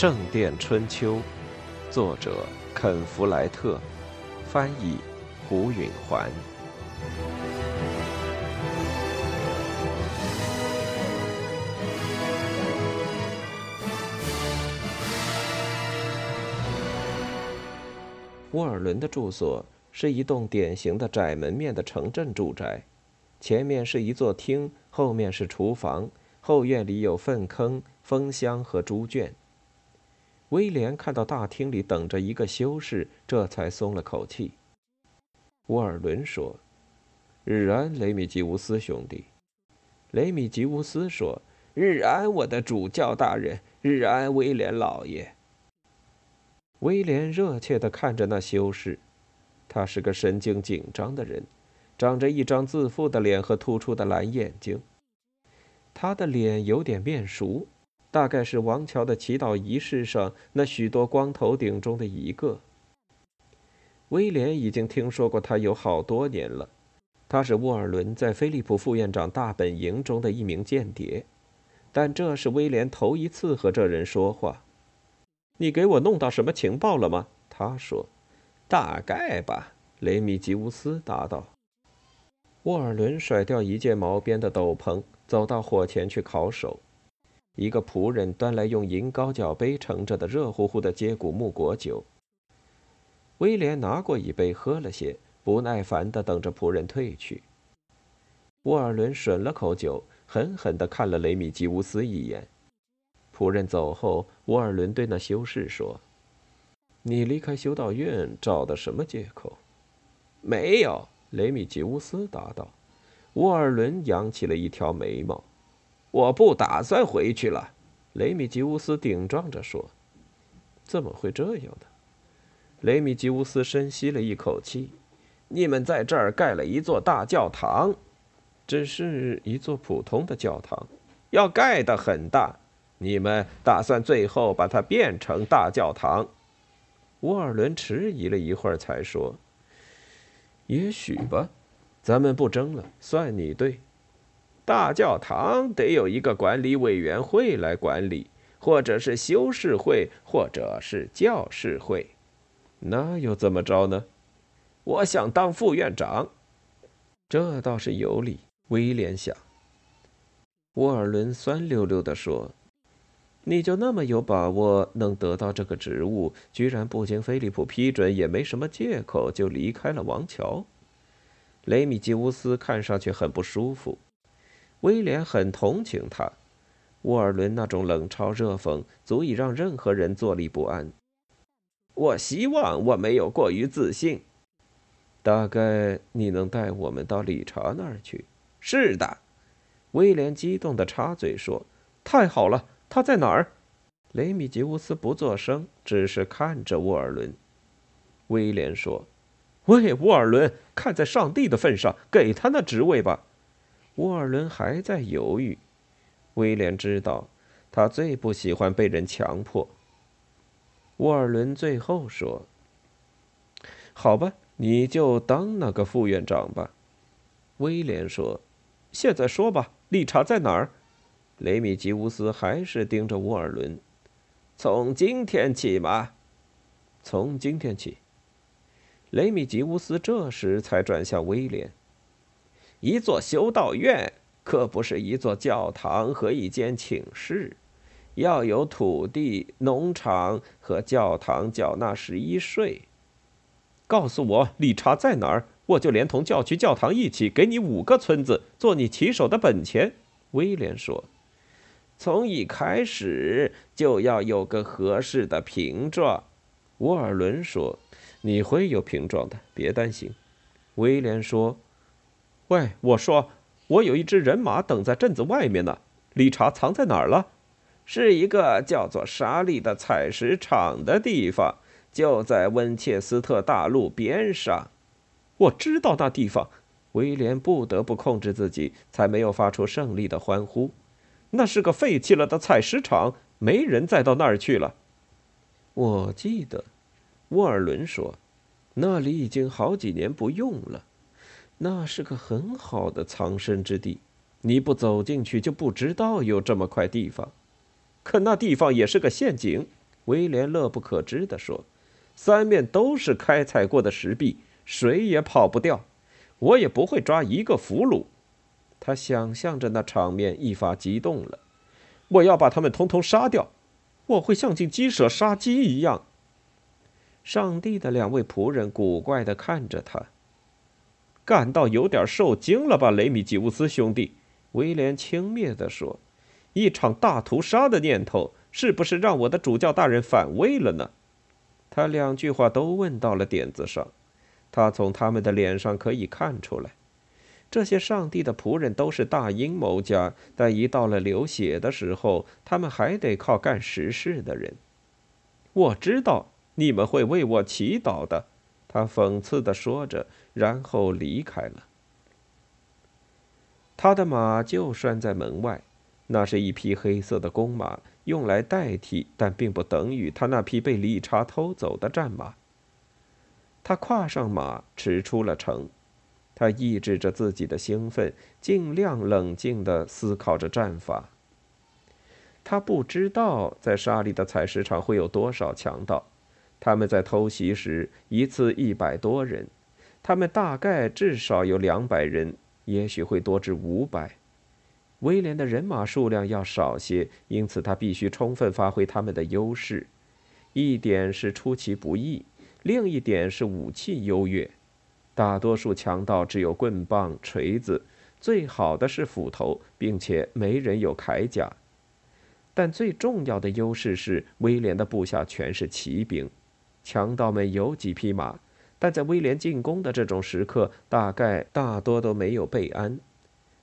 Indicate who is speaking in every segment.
Speaker 1: 圣殿春秋》，作者肯·弗莱特，翻译胡允环。沃尔伦的住所是一栋典型的窄门面的城镇住宅，前面是一座厅，后面是厨房，后院里有粪坑、蜂箱和猪圈。威廉看到大厅里等着一个修士，这才松了口气。沃尔伦说：“日安，雷米吉乌斯兄弟。”雷米吉乌斯说：“日安，我的主教大人。日安，威廉老爷。”威廉热切地看着那修士，他是个神经紧张的人，长着一张自负的脸和突出的蓝眼睛。他的脸有点面熟，大概是王乔的祈祷仪式上那许多光头顶中的一个。威廉已经听说过他有好多年了，他是沃尔伦在菲利普副院长大本营中的一名间谍，但这是威廉头一次和这人说话。你给我弄到什么情报了吗？他说：“大概吧。”雷米吉乌斯答道。沃尔伦甩掉一件毛边的斗篷，走到火前去烤手。一个仆人端来用银高脚杯盛着的热乎乎的接骨木果酒。威廉拿过一杯，喝了些，不耐烦地等着仆人退去。沃尔伦吮了口酒，狠狠地看了雷米吉乌斯一眼。仆人走后，沃尔伦对那修士说：“你离开修道院找的什么借口？”“没有。”雷米吉乌斯答道。沃尔伦扬起了一条眉毛。“我不打算回去了。”雷米吉乌斯顶撞着说。“怎么会这样呢？”雷米吉乌斯深吸了一口气。“你们在这儿盖了一座大教堂，只是一座普通的教堂，要盖得很大。”你们打算最后把它变成大教堂？沃尔伦迟疑了一会儿，才说：“也许吧，咱们不争了，算你对。大教堂得有一个管理委员会来管理，或者是修士会，或者是教士会。那又怎么着呢？我想当副院长，这倒是有理。”威廉想。沃尔伦酸溜溜地说。你就那么有把握能得到这个职务？居然不经菲利普批准，也没什么借口就离开了王桥。雷米吉乌斯看上去很不舒服，威廉很同情他。沃尔伦那种冷嘲热讽，足以让任何人坐立不安。我希望我没有过于自信。大概你能带我们到理查那儿去？是的，威廉激动地插嘴说：“太好了！”他在哪儿？雷米吉乌斯不作声，只是看着沃尔伦。威廉说：“喂，沃尔伦，看在上帝的份上，给他那职位吧。”沃尔伦还在犹豫。威廉知道，他最不喜欢被人强迫。沃尔伦最后说：“好吧，你就当那个副院长吧。”威廉说：“现在说吧，理查在哪儿？”雷米吉乌斯还是盯着沃尔伦。从今天起嘛？从今天起。雷米吉乌斯这时才转向威廉。一座修道院可不是一座教堂和一间寝室，要有土地、农场和教堂缴纳十一税。告诉我理查在哪儿，我就连同教区教堂一起给你五个村子做你骑手的本钱。威廉说。从一开始就要有个合适的瓶状，沃尔伦说：“你会有瓶状的，别担心。”威廉说：“喂，我说，我有一支人马等在镇子外面呢。理查藏在哪儿了？是一个叫做沙利的采石场的地方，就在温切斯特大路边上。我知道那地方。”威廉不得不控制自己，才没有发出胜利的欢呼。那是个废弃了的采石场，没人再到那儿去了。我记得，沃尔伦说，那里已经好几年不用了。那是个很好的藏身之地，你不走进去就不知道有这么块地方。可那地方也是个陷阱。威廉乐不可支地说：“三面都是开采过的石壁，谁也跑不掉。我也不会抓一个俘虏。”他想象着那场面，一发激动了。我要把他们通通杀掉，我会像进鸡舍杀鸡一样。上帝的两位仆人古怪地看着他，感到有点受惊了吧，雷米吉乌斯兄弟？威廉轻蔑地说：“一场大屠杀的念头，是不是让我的主教大人反胃了呢？”他两句话都问到了点子上，他从他们的脸上可以看出来。这些上帝的仆人都是大阴谋家，但一到了流血的时候，他们还得靠干实事的人。我知道你们会为我祈祷的，他讽刺地说着，然后离开了。他的马就拴在门外，那是一匹黑色的公马，用来代替，但并不等于他那匹被理查偷走的战马。他跨上马，驰出了城。他抑制着自己的兴奋，尽量冷静地思考着战法。他不知道在沙里的采石场会有多少强盗，他们在偷袭时一次一百多人，他们大概至少有两百人，也许会多至五百。威廉的人马数量要少些，因此他必须充分发挥他们的优势。一点是出其不意，另一点是武器优越。大多数强盗只有棍棒、锤子，最好的是斧头，并且没人有铠甲。但最重要的优势是，威廉的部下全是骑兵。强盗们有几匹马，但在威廉进攻的这种时刻，大概大多都没有备鞍。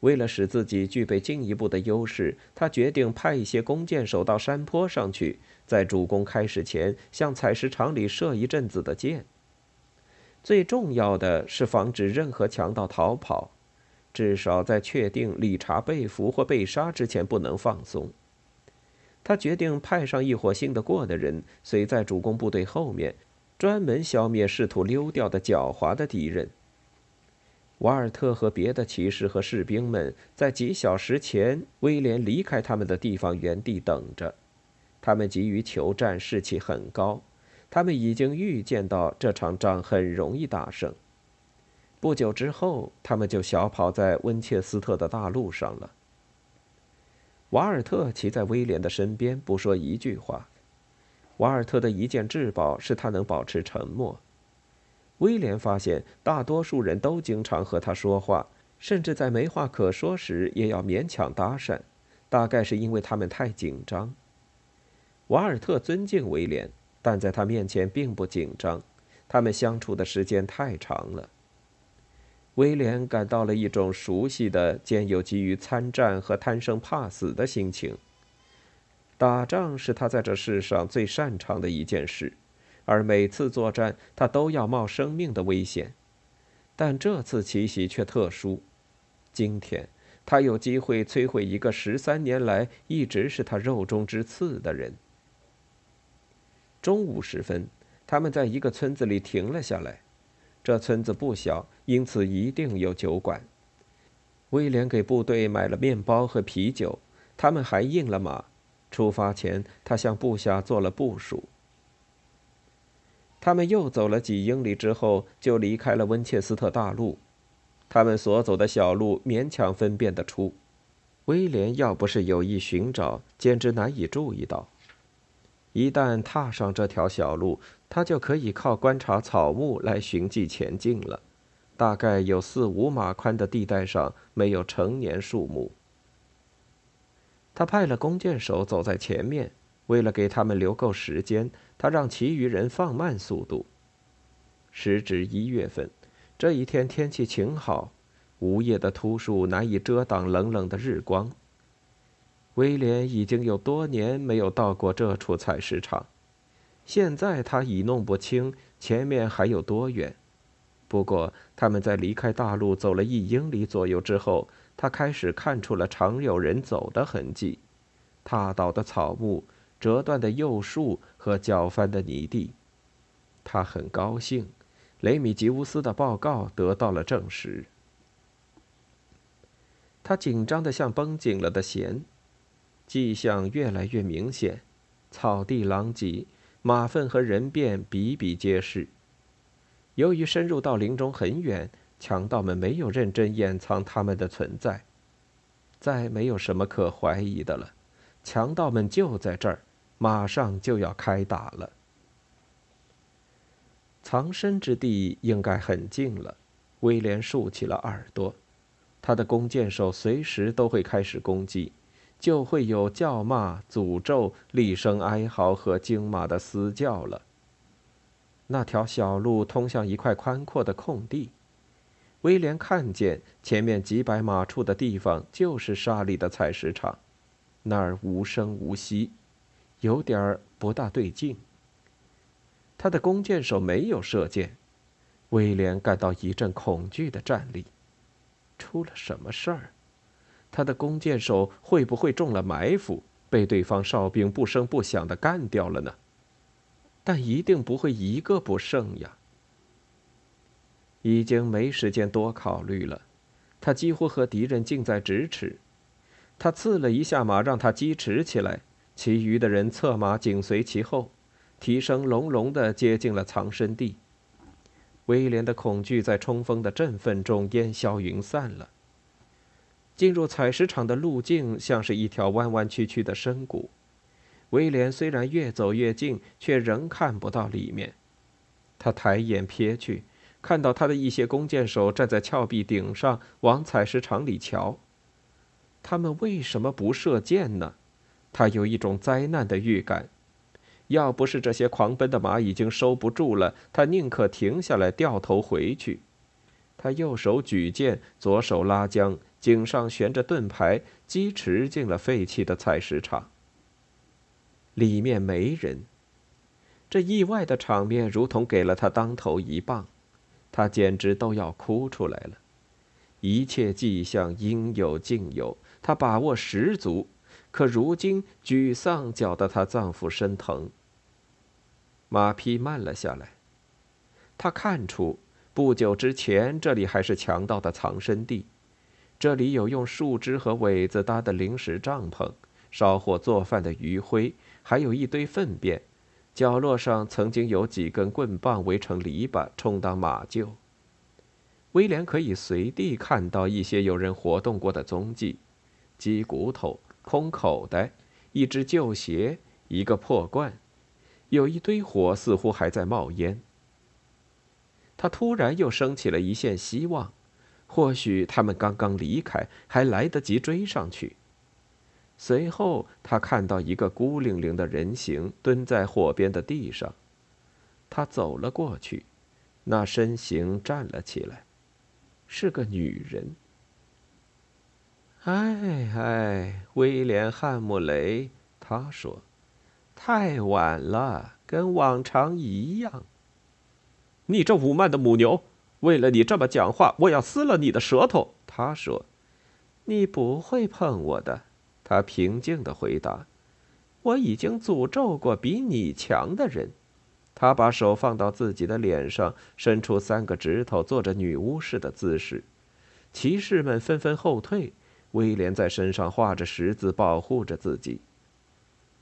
Speaker 1: 为了使自己具备进一步的优势，他决定派一些弓箭手到山坡上去，在主攻开始前，向采石场里射一阵子的箭。最重要的是防止任何强盗逃跑，至少在确定理查被俘或被杀之前不能放松。他决定派上一伙信得过的人，随在主攻部队后面，专门消灭试图溜掉的狡猾的敌人。瓦尔特和别的骑士和士兵们在几小时前，威廉离开他们的地方原地等着，他们急于求战，士气很高。他们已经预见到这场仗很容易打胜。不久之后，他们就小跑在温切斯特的大路上了。瓦尔特骑在威廉的身边，不说一句话。瓦尔特的一件至宝是他能保持沉默。威廉发现，大多数人都经常和他说话，甚至在没话可说时也要勉强搭讪，大概是因为他们太紧张。瓦尔特尊敬威廉。但在他面前并不紧张，他们相处的时间太长了。威廉感到了一种熟悉的、兼有急于参战和贪生怕死的心情。打仗是他在这世上最擅长的一件事，而每次作战他都要冒生命的危险。但这次奇袭却特殊，今天他有机会摧毁一个十三年来一直是他肉中之刺的人。中午时分，他们在一个村子里停了下来。这村子不小，因此一定有酒馆。威廉给部队买了面包和啤酒，他们还印了马。出发前，他向部下做了部署。他们又走了几英里之后，就离开了温切斯特大路。他们所走的小路勉强分辨得出，威廉要不是有意寻找，简直难以注意到。一旦踏上这条小路，他就可以靠观察草木来寻迹前进了。大概有四五码宽的地带上没有成年树木。他派了弓箭手走在前面，为了给他们留够时间，他让其余人放慢速度。时值一月份，这一天天气晴好，无叶的秃树难以遮挡冷冷的日光。威廉已经有多年没有到过这处采石场，现在他已弄不清前面还有多远。不过，他们在离开大路走了一英里左右之后，他开始看出了常有人走的痕迹：踏倒的草木、折断的幼树和搅翻的泥地。他很高兴，雷米吉乌斯的报告得到了证实。他紧张的像绷紧了的弦。迹象越来越明显，草地狼藉，马粪和人便比比皆是。由于深入到林中很远，强盗们没有认真掩藏他们的存在。再没有什么可怀疑的了，强盗们就在这儿，马上就要开打了。藏身之地应该很近了，威廉竖起了耳朵，他的弓箭手随时都会开始攻击，就会有叫骂、诅咒、厉声哀嚎和惊马的嘶叫了。那条小路通向一块宽阔的空地。威廉看见前面几百码处的地方就是沙利的采石场，那儿无声无息，有点儿不大对劲。他的弓箭手没有射箭，威廉感到一阵恐惧的战栗。出了什么事儿？他的弓箭手会不会中了埋伏，被对方哨兵不声不响的干掉了呢？但一定不会一个不剩呀。已经没时间多考虑了，他几乎和敌人近在咫尺。他刺了一下马，让他疾驰起来，其余的人策马紧随其后，蹄声隆隆地接近了藏身地。威廉的恐惧在冲锋的振奋中烟消云散了。进入采石场的路径像是一条弯弯曲曲的深谷，威廉虽然越走越近，却仍看不到里面。他抬眼瞥去。看到他的一些弓箭手站在峭壁顶上，往采石场里瞧。他们为什么不射箭呢？他有一种灾难的预感。要不是这些狂奔的马已经收不住了，他宁可停下来，掉头回去。他右手举剑，左手拉缰，颈上悬着盾牌，疾驰进了废弃的采石场。里面没人。这意外的场面如同给了他当头一棒。他简直都要哭出来了，一切迹象应有尽有，他把握十足，可如今沮丧搅得他脏腑生疼。马匹慢了下来，他看出不久之前这里还是强盗的藏身地，这里有用树枝和苇子搭的临时帐篷，烧火做饭的余灰，还有一堆粪便。角落上曾经有几根棍棒围成篱笆，充当马厩。威廉可以随地看到一些有人活动过的踪迹：鸡骨头、空口袋、一只旧鞋、一个破罐，有一堆火似乎还在冒烟。他突然又升起了一线希望，或许他们刚刚离开，还来得及追上去。随后，他看到一个孤零零的人形蹲在火边的地上。他走了过去，那身形站了起来，是个女人。哎哎，威廉·汉姆雷，他说：“太晚了，跟往常一样。”你这武慢的母牛，为了你这么讲话，我要撕了你的舌头。他说：“你不会碰我的。”他平静地回答：“我已经诅咒过比你强的人。”他把手放到自己的脸上，伸出三个指头，做着女巫式的姿势。骑士们纷纷后退。威廉在身上画着十字，保护着自己。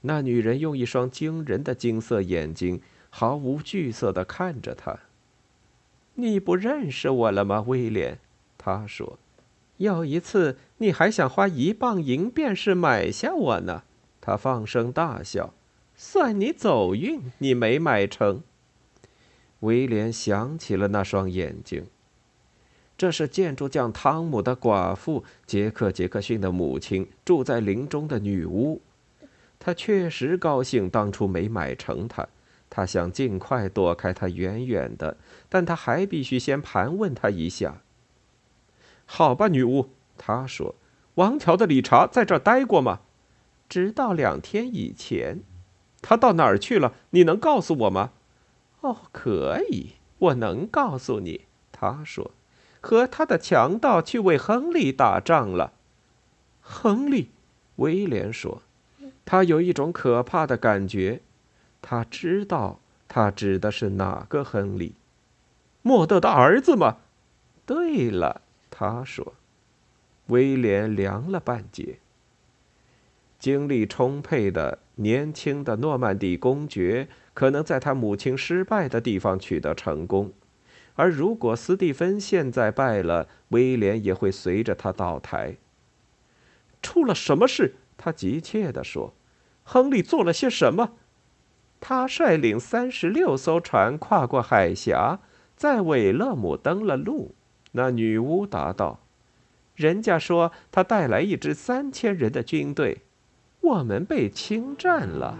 Speaker 1: 那女人用一双惊人的金色眼睛，毫无惧色地看着他。“你不认识我了吗，威廉？”他说。有一次，你还想花一磅银便是买下我呢？他放声大笑，算你走运，你没买成。威廉想起了那双眼睛。这是建筑匠汤姆的寡妇杰克·杰克逊的母亲，住在林中的女巫。他确实高兴当初没买成他，他想尽快躲开他远远的，但他还必须先盘问他一下。好吧，女巫，她说：“王条的理查在这儿待过吗？”直到两天以前，他到哪儿去了？你能告诉我吗？哦，可以，我能告诉你。他说：“和他的强盗去为亨利打仗了。”亨利，威廉说：“他有一种可怕的感觉，他知道他指的是哪个亨利？莫德的儿子吗？”对了。他说：“威廉凉了半截。精力充沛的年轻的诺曼底公爵可能在他母亲失败的地方取得成功，而如果斯蒂芬现在败了，威廉也会随着他倒台。出了什么事？他急切地说：“亨利做了些什么？”他率领三十六艘船跨过海峡，在韦勒姆登了陆。那女巫答道：“人家说他带来一支三千人的军队，我们被侵占了。”